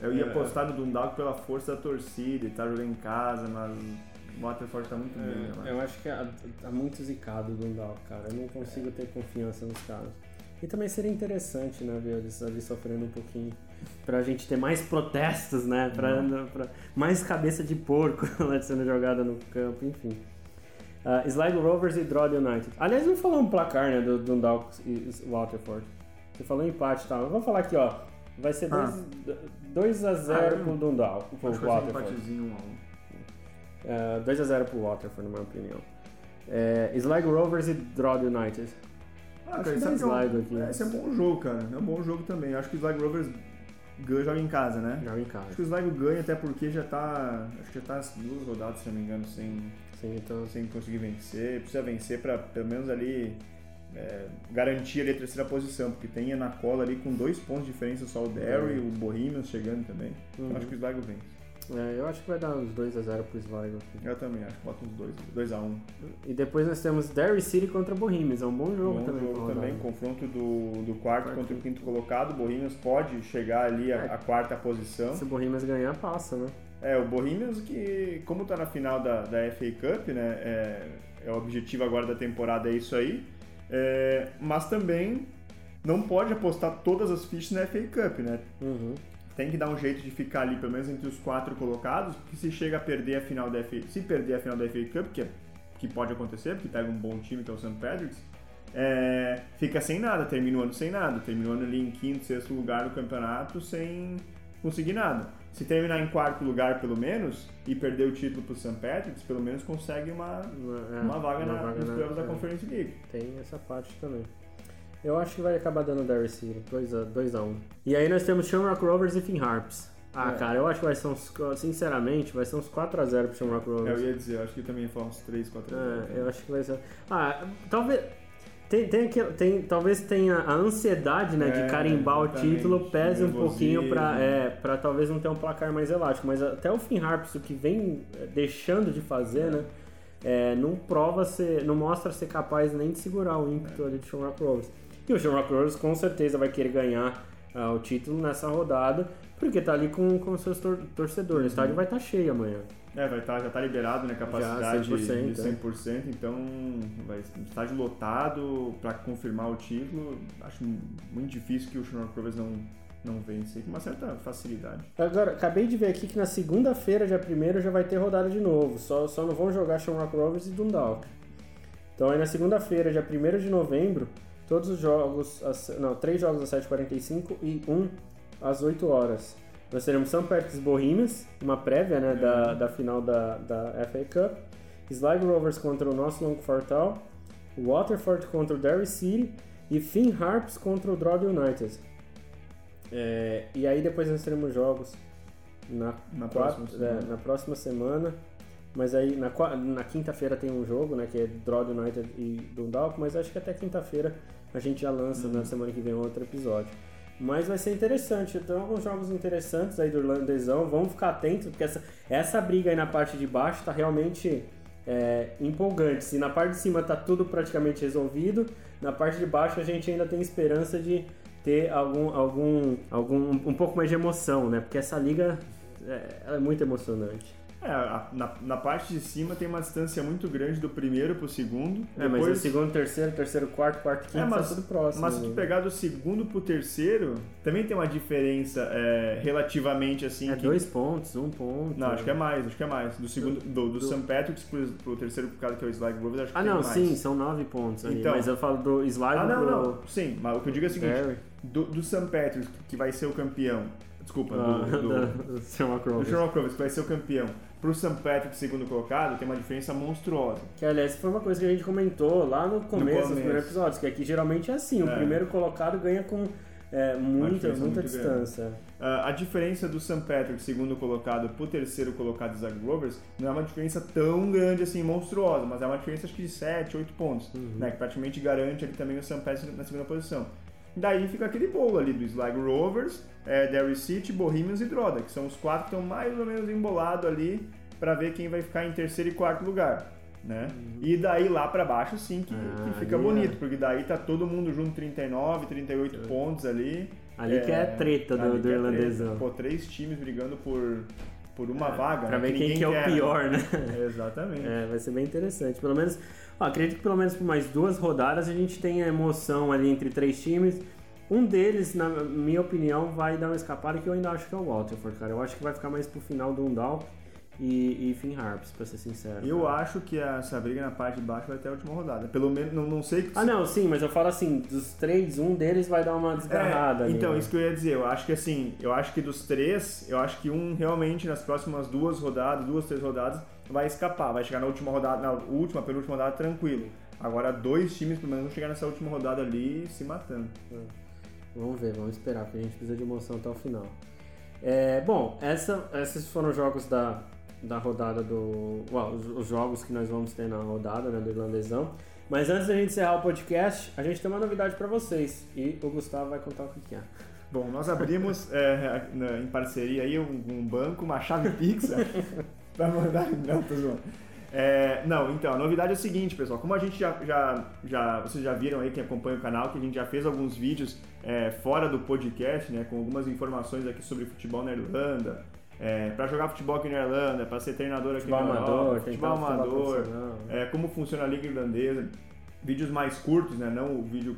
Speaker 2: Eu ia
Speaker 1: É.
Speaker 2: apostar no Dundalk pela força da torcida e tá jogando em casa, mas o Waterford tá muito bem. né,
Speaker 1: eu acho que tá tá muito zicado o Dundalk, cara. Eu não consigo ter confiança nos caras. E também seria interessante, né, ver eles ali sofrendo um pouquinho. Pra gente ter mais protestos, né? Pra, pra- mais cabeça de porco lá sendo jogada no campo, enfim. Uh, Sligo Rovers e Drogheda United. Aliás, não falou um placar, né, do Dundalk e e Waterford. Você falou empate tal. Eu vou falar aqui, ó. Vai ser
Speaker 2: Ah.
Speaker 1: 2 a 0
Speaker 2: Ah,
Speaker 1: pro Dundalk, pro
Speaker 2: Acho um
Speaker 1: Waterford.
Speaker 2: empatezinho 1 a 1.
Speaker 1: É, 2 a 0 pro Waterford, na minha opinião. É, Sligo Rovers e Droid United.
Speaker 2: Ah,
Speaker 1: Acho
Speaker 2: cara,
Speaker 1: que
Speaker 2: é um-
Speaker 1: Sligo aqui.
Speaker 2: é, Esse é um bom jogo, cara. É um bom jogo também. Acho que o Sligo Rovers ganha, joga em casa, né?
Speaker 1: Joga em
Speaker 2: Acho
Speaker 1: casa.
Speaker 2: que o Sligo ganha até porque já tá. Acho que já tá as duas rodadas, se não me engano, sem,
Speaker 1: Sim, então,
Speaker 2: sem conseguir vencer. Precisa vencer pra pelo menos ali é, garantir ali a terceira posição, porque tem na cola ali com dois pontos de diferença só o Derry, o Bohemians chegando também.
Speaker 1: Uhum.
Speaker 2: Então acho que o Sligo vence.
Speaker 1: é, eu acho que vai dar uns 2 a 0 pro Sligo aqui.
Speaker 2: Eu também acho, bota uns dois, 2 a 1 um.
Speaker 1: E depois nós temos Derry City contra Bohemians. É um bom jogo
Speaker 2: Bom
Speaker 1: também.
Speaker 2: jogo também, confronto do, do quarto
Speaker 1: Quarto.
Speaker 2: contra o quinto colocado. O Bohemians pode chegar ali a, a quarta posição.
Speaker 1: Se o Bohemians ganhar, passa, né?
Speaker 2: É, o Bohemians que, como tá na final da, da FA Cup, né, é, é o objetivo agora da temporada, é isso aí, é, mas também não pode apostar todas as fichas na FA Cup, né?
Speaker 1: Uhum.
Speaker 2: Tem que dar um jeito de ficar ali, pelo menos entre os quatro colocados, porque se chega a perder a final da FA, se perder a final da FA Cup, que, é, que pode acontecer, porque pega um bom time que é o St. Patrick's, é, fica sem nada, termina o ano sem nada, termina o ano ali em quinto, sexto lugar no campeonato sem conseguir nada. Se terminar em quarto lugar, pelo menos, e perder o título pro St. Patrick's, pelo menos consegue uma,
Speaker 1: É,
Speaker 2: uma vaga, na, nos
Speaker 1: na-
Speaker 2: playoffs da
Speaker 1: é.
Speaker 2: Conference League.
Speaker 1: Tem essa parte também. Eu acho que vai acabar dando Derry City, 2x1. Um. E aí nós temos Shamrock Rovers e Finn Harps. Ah,
Speaker 2: É.
Speaker 1: cara, eu acho que vai ser uns. Sinceramente, vai ser uns 4x0 pro Shamrock
Speaker 2: É, Eu
Speaker 1: Rovers.
Speaker 2: ia dizer, eu acho que também ia falar uns 3, 4
Speaker 1: É, eu acho que vai ser. Ah, talvez. Tem, tem, aquele- tem, talvez tenha a ansiedade né,
Speaker 2: É,
Speaker 1: de carimbar o
Speaker 2: exatamente.
Speaker 1: título, pese um pouquinho pra,
Speaker 2: Nervosismo.
Speaker 1: é, pra talvez não ter um placar mais elástico. Mas até o Finn Harps, o que vem é, deixando de fazer, né? é, não prova ser, não mostra ser capaz nem de segurar o ímpeto ali do Shamrock Rovers. E o Shamrock Rovers com certeza vai querer ganhar ah, o título nessa rodada, porque tá ali com, com seus tor torcedores. O estádio vai estar cheio amanhã.
Speaker 2: É, vai estar, já está liberado, né? Capacidade
Speaker 1: 100%,
Speaker 2: de 100%, então vai estádio lotado para confirmar o título. Acho muito difícil que o Shamrock Rovers não, não vence, com uma certa facilidade.
Speaker 1: Agora, acabei de ver aqui que na segunda-feira, dia 1 já vai ter rodada de novo. Só, só não vão jogar Shamrock Rovers e Dundalk. Então aí na segunda-feira, dia 1 de novembro, todos os jogos, não, três jogos às 7h45 e um às 8 horas. Nós teremos São Patrick's Bohemians, uma prévia né, da, da final da, da FA Cup. Sligo Rovers contra o nosso Long Fortal. Waterford contra o Derry City. E Finn Harps contra o Drogheda United. É, e aí depois nós teremos jogos na,
Speaker 2: Na
Speaker 1: quatro-
Speaker 2: próxima semana.
Speaker 1: é, na próxima semana. Mas aí na, na quinta-feira tem um jogo, né? Que é Drogheda United e Dundalk, mas acho que até quinta-feira a gente já lança
Speaker 2: Uhum.
Speaker 1: na semana que vem outro episódio. Mas vai ser interessante, tem alguns jogos interessantes aí do irlandesão, vamos ficar atentos, porque essa, essa briga aí na parte de baixo tá realmente é, empolgante. Se na parte de cima tá tudo praticamente resolvido, na parte de baixo a gente ainda tem esperança de ter algum, algum, algum um pouco mais de emoção, né? Porque essa liga é, é muito emocionante.
Speaker 2: É, a- na, na parte de cima tem uma distância muito grande do primeiro pro segundo.
Speaker 1: É, mas o segundo, terceiro, terceiro, quarto, quarto, quinto,
Speaker 2: É, mas-
Speaker 1: tá tudo próximo.
Speaker 2: Mas se tu
Speaker 1: né?
Speaker 2: pegar do segundo pro terceiro, também tem uma diferença é, relativamente assim.
Speaker 1: É
Speaker 2: que-
Speaker 1: dois pontos, um ponto.
Speaker 2: Não, acho que é mais, acho que é mais. Do segundo, do, do,
Speaker 1: do-
Speaker 2: St. Patrick's pro, pro terceiro colocado, que é o Sligo Rovers, acho que
Speaker 1: Ah, não,
Speaker 2: mais.
Speaker 1: sim, são nove pontos ali.
Speaker 2: Então-
Speaker 1: mas eu falo do Sligo
Speaker 2: Ah, não,
Speaker 1: pro
Speaker 2: não. Sim, mas o que eu digo é o seguinte:
Speaker 1: Derry.
Speaker 2: do, do St. Patrick's, que vai ser o campeão. Desculpa,
Speaker 1: Ah,
Speaker 2: do, do,
Speaker 1: do
Speaker 2: do. Shamrock Rovers, que vai ser o campeão. Pro St. Patrick's, segundo colocado, tem uma diferença monstruosa.
Speaker 1: Que aliás foi uma coisa que a gente comentou lá no começo,
Speaker 2: começo.
Speaker 1: primeiros episódios, que aqui geralmente é assim, o
Speaker 2: É.
Speaker 1: primeiro colocado ganha com é, muita, muita distância.
Speaker 2: Ah, a diferença do St. Patrick, segundo colocado, pro terceiro colocado Sligo Rovers, não é uma diferença tão grande assim, monstruosa, mas é uma diferença acho que de 7, 8 pontos,
Speaker 1: Uhum.
Speaker 2: né, que praticamente garante ali também o St. Patrick na segunda posição. Daí fica aquele bolo ali do Sligo Rovers, é, Derry City, Bohemians e Droda, que são os quatro que estão mais ou menos embolados ali para ver quem vai ficar em terceiro e quarto lugar. Né? E daí lá pra baixo sim que,
Speaker 1: Uhum. Ah,
Speaker 2: que fica
Speaker 1: é-
Speaker 2: bonito, porque daí tá todo mundo junto 39, 38 pontos ali.
Speaker 1: Ali que é treta do,
Speaker 2: ali
Speaker 1: do
Speaker 2: que é
Speaker 1: irlandesão.
Speaker 2: treta. Pô, três times brigando por, por uma vaga.
Speaker 1: Pra
Speaker 2: né,
Speaker 1: ver quem
Speaker 2: ninguém
Speaker 1: que é o
Speaker 2: quer.
Speaker 1: pior, né?
Speaker 2: Exatamente.
Speaker 1: É, vai ser bem interessante. Pelo menos, acredito que pelo menos por mais duas rodadas a gente tenha emoção ali entre três times. Um deles, na minha opinião, vai dar uma escapada que eu ainda acho que é o Waterford, cara. Eu acho que vai ficar mais pro final do Undal. E, e Finn Harps, pra ser sincero.
Speaker 2: Eu acho que essa briga na parte de baixo vai até a última rodada. Pelo menos, não, não sei...
Speaker 1: Ah, não, sim, mas eu falo assim, dos três, um deles vai dar uma desgarrada.
Speaker 2: É,
Speaker 1: ali,
Speaker 2: então,
Speaker 1: né?
Speaker 2: isso que eu ia dizer. Eu acho que assim, eu acho que dos três, eu acho que um realmente nas próximas duas rodadas, duas, três rodadas, vai escapar. Vai chegar na última rodada, na última, penúltima rodada, tranquilo. Agora, dois times, pelo menos, vão chegar nessa última rodada ali se matando.
Speaker 1: Vamos ver, vamos esperar, porque a gente precisa de emoção até o final. É, bom, essa, esses foram os jogos da, da rodada do. Well, os, os jogos que nós vamos ter na rodada né, do Irlandesão. Mas antes da gente encerrar o podcast, a gente tem uma novidade para vocês. E o Gustavo vai contar o que, é.
Speaker 2: Bom, nós abrimos é, em parceria aí um, um banco, uma chave Pix para mandar. Não, tô zoando. É, não, então, a novidade é o seguinte, pessoal. Como a gente já, já, já. Vocês já viram aí, quem acompanha o canal, que a gente já fez alguns vídeos é, fora do podcast, né? Com algumas informações aqui sobre futebol na Irlanda. É, para jogar futebol aqui na Irlanda, para ser treinador aqui
Speaker 1: Futebol
Speaker 2: na Europa,
Speaker 1: amador,
Speaker 2: futebol amador, é, como funciona a Liga Irlandesa, vídeos mais curtos, né? Não o vídeo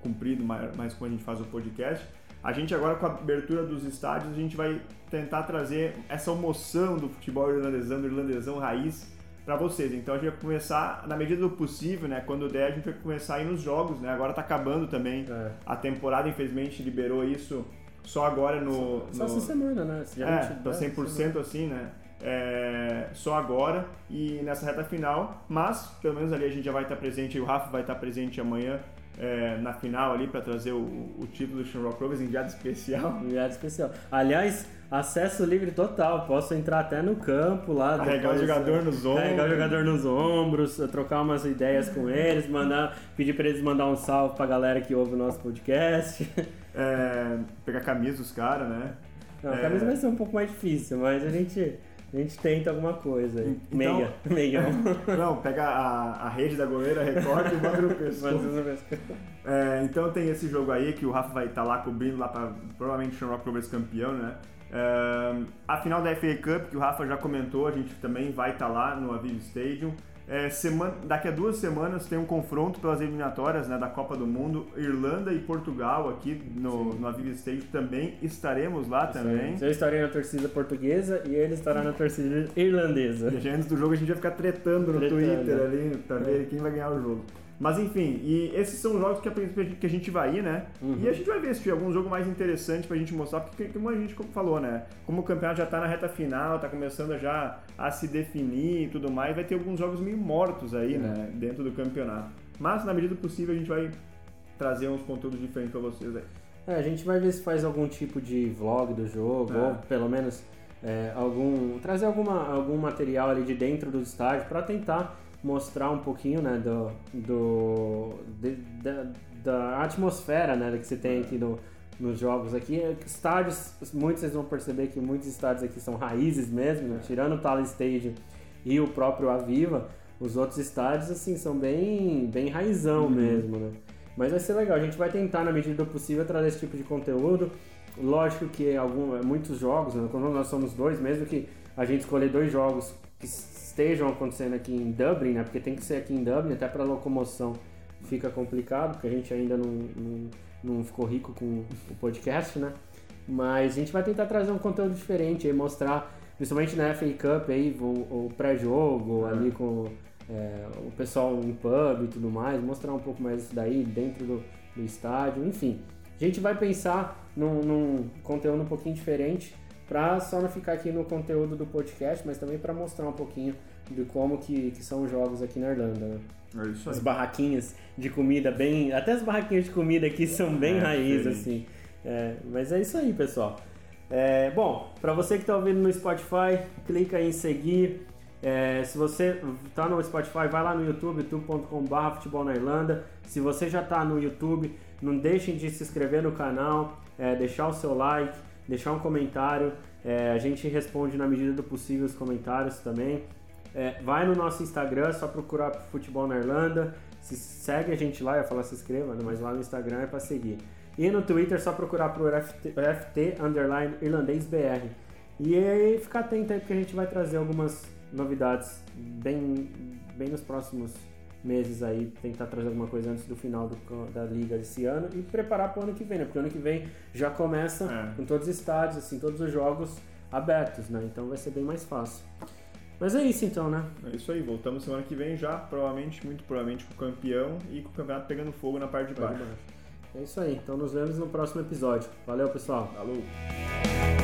Speaker 2: comprido, mais quando a gente faz o podcast. A gente agora com a abertura dos estádios, a gente vai tentar trazer essa emoção do futebol irlandesão, do irlandesão raiz para vocês. Então a gente vai começar, na medida do possível, né? Quando der, a gente vai começar a ir nos jogos, né? Agora tá acabando também
Speaker 1: É.
Speaker 2: a temporada, infelizmente liberou isso só agora no...
Speaker 1: Só
Speaker 2: no...
Speaker 1: essa semana, né? Já
Speaker 2: É, tá 100% assim, né? É, só agora e nessa reta final, mas pelo menos ali a gente já vai estar presente, o Rafa vai estar presente amanhã é, na final ali para trazer o, o título do Shamrock Rovers enviado especial.
Speaker 1: Enviado especial. Aliás, acesso livre total. Posso entrar até no campo lá.
Speaker 2: Carregar o
Speaker 1: depois,
Speaker 2: jogador
Speaker 1: né?
Speaker 2: nos ombros.
Speaker 1: Carregar o jogador nos ombros, trocar umas ideias com eles, mandar, pedir pra eles mandar um salve pra galera que ouve o nosso podcast.
Speaker 2: É, pegar camisa dos caras, né?
Speaker 1: Não, a
Speaker 2: É.
Speaker 1: camisa vai ser um pouco mais difícil, mas a gente, a gente tenta alguma coisa.
Speaker 2: Então-
Speaker 1: Meia.
Speaker 2: Não, pega a, a rede da goleira, recorta e manda no pescoço. É, então tem esse jogo aí que o Rafa vai estar lá cobrindo lá para provavelmente o Shamrock Rovers campeão, né? É, a final da FA Cup, que o Rafa já comentou, a gente também vai estar lá no Aviv Stadium. É, semana, daqui a duas semanas tem um confronto pelas eliminatórias né, da Copa do Mundo, Irlanda e Portugal aqui no, no Aviv Stadium também estaremos lá também.
Speaker 1: Eu estarei na torcida portuguesa e ele estará na torcida irlandesa.
Speaker 2: E já antes do jogo a gente vai ficar tretando no
Speaker 1: Tretando.
Speaker 2: Twitter ali pra ver quem vai ganhar o jogo. Mas enfim, e esses são os jogos que a que a gente vai ir, né?
Speaker 1: Uhum.
Speaker 2: E a gente vai ver se tiver algum jogo mais interessante pra gente mostrar, porque como a gente falou, né? Como o campeonato já tá na reta final, tá começando já a se definir e tudo mais, vai ter alguns jogos meio mortos aí, né? Dentro do campeonato. Mas na medida do possível a gente vai trazer uns conteúdos diferentes pra vocês aí.
Speaker 1: É, a gente vai ver se faz algum tipo de vlog do jogo,
Speaker 2: É.
Speaker 1: ou pelo menos é, algum trazer alguma, algum material ali de dentro do estádio para tentar mostrar um pouquinho né, do, do de- da, da atmosfera né, que você tem aqui no, nos jogos aqui. Estádios, muitos vocês vão perceber que muitos estádios aqui são raízes mesmo, né? tirando o Tala Stadium e o próprio Aviva, os outros estádios assim são bem, bem raizão mesmo, né? Mas vai ser legal, a gente vai tentar, na medida do possível, trazer esse tipo de conteúdo. Lógico que algum, muitos jogos, né? quando nós somos dois, mesmo que a gente escolher dois jogos que estejam acontecendo aqui em Dublin, né? Porque tem que ser aqui em Dublin, até para locomoção fica complicado, porque a gente ainda não, não, não ficou rico com o podcast, né? Mas a gente vai tentar trazer um conteúdo diferente aí, mostrar, principalmente na FA Cup aí, o, o pré-jogo ali com é, o pessoal em pub e tudo mais, mostrar um pouco mais isso daí dentro do, do estádio, enfim. A gente vai pensar num, num conteúdo um pouquinho diferente para só não ficar aqui no conteúdo do podcast, mas também para mostrar um pouquinho de como que, que são os jogos aqui na Irlanda, né?
Speaker 2: É isso
Speaker 1: As barraquinhas de comida bem. Até as barraquinhas de comida aqui são bem
Speaker 2: É,
Speaker 1: raiz,
Speaker 2: diferente.
Speaker 1: assim. É, mas é isso aí, pessoal. É, bom, para você que está ouvindo no Spotify, clica em seguir. É, se você está no Spotify, vai lá no YouTube, youtube.com.br futebol na Irlanda. Se você já está no YouTube, não deixem de se inscrever no canal, é, deixar o seu like, deixar um comentário. É, a gente responde na medida do possível os comentários também. É, vai no nosso Instagram, só procurar Futebol na Irlanda. Se segue a gente lá, eu ia falar se inscreva, né? mas lá no Instagram é para seguir. E no Twitter, só procurar pro FT, FT underline. E aí ficar atento aí, porque a gente vai trazer algumas novidades bem, bem nos próximos meses aí, tentar trazer alguma coisa antes do final do- da liga desse ano e preparar para o ano que vem, né? Porque o ano que vem já começa
Speaker 2: É.
Speaker 1: com todos os estádios, assim, todos os jogos abertos, né? Então vai ser bem mais fácil. Mas é isso então, né?
Speaker 2: É isso aí, voltamos semana que vem já, provavelmente, muito provavelmente com o campeão e com o campeonato pegando fogo na parte de baixo.
Speaker 1: É isso aí, então nos vemos no próximo episódio. Valeu, pessoal.
Speaker 2: Falou!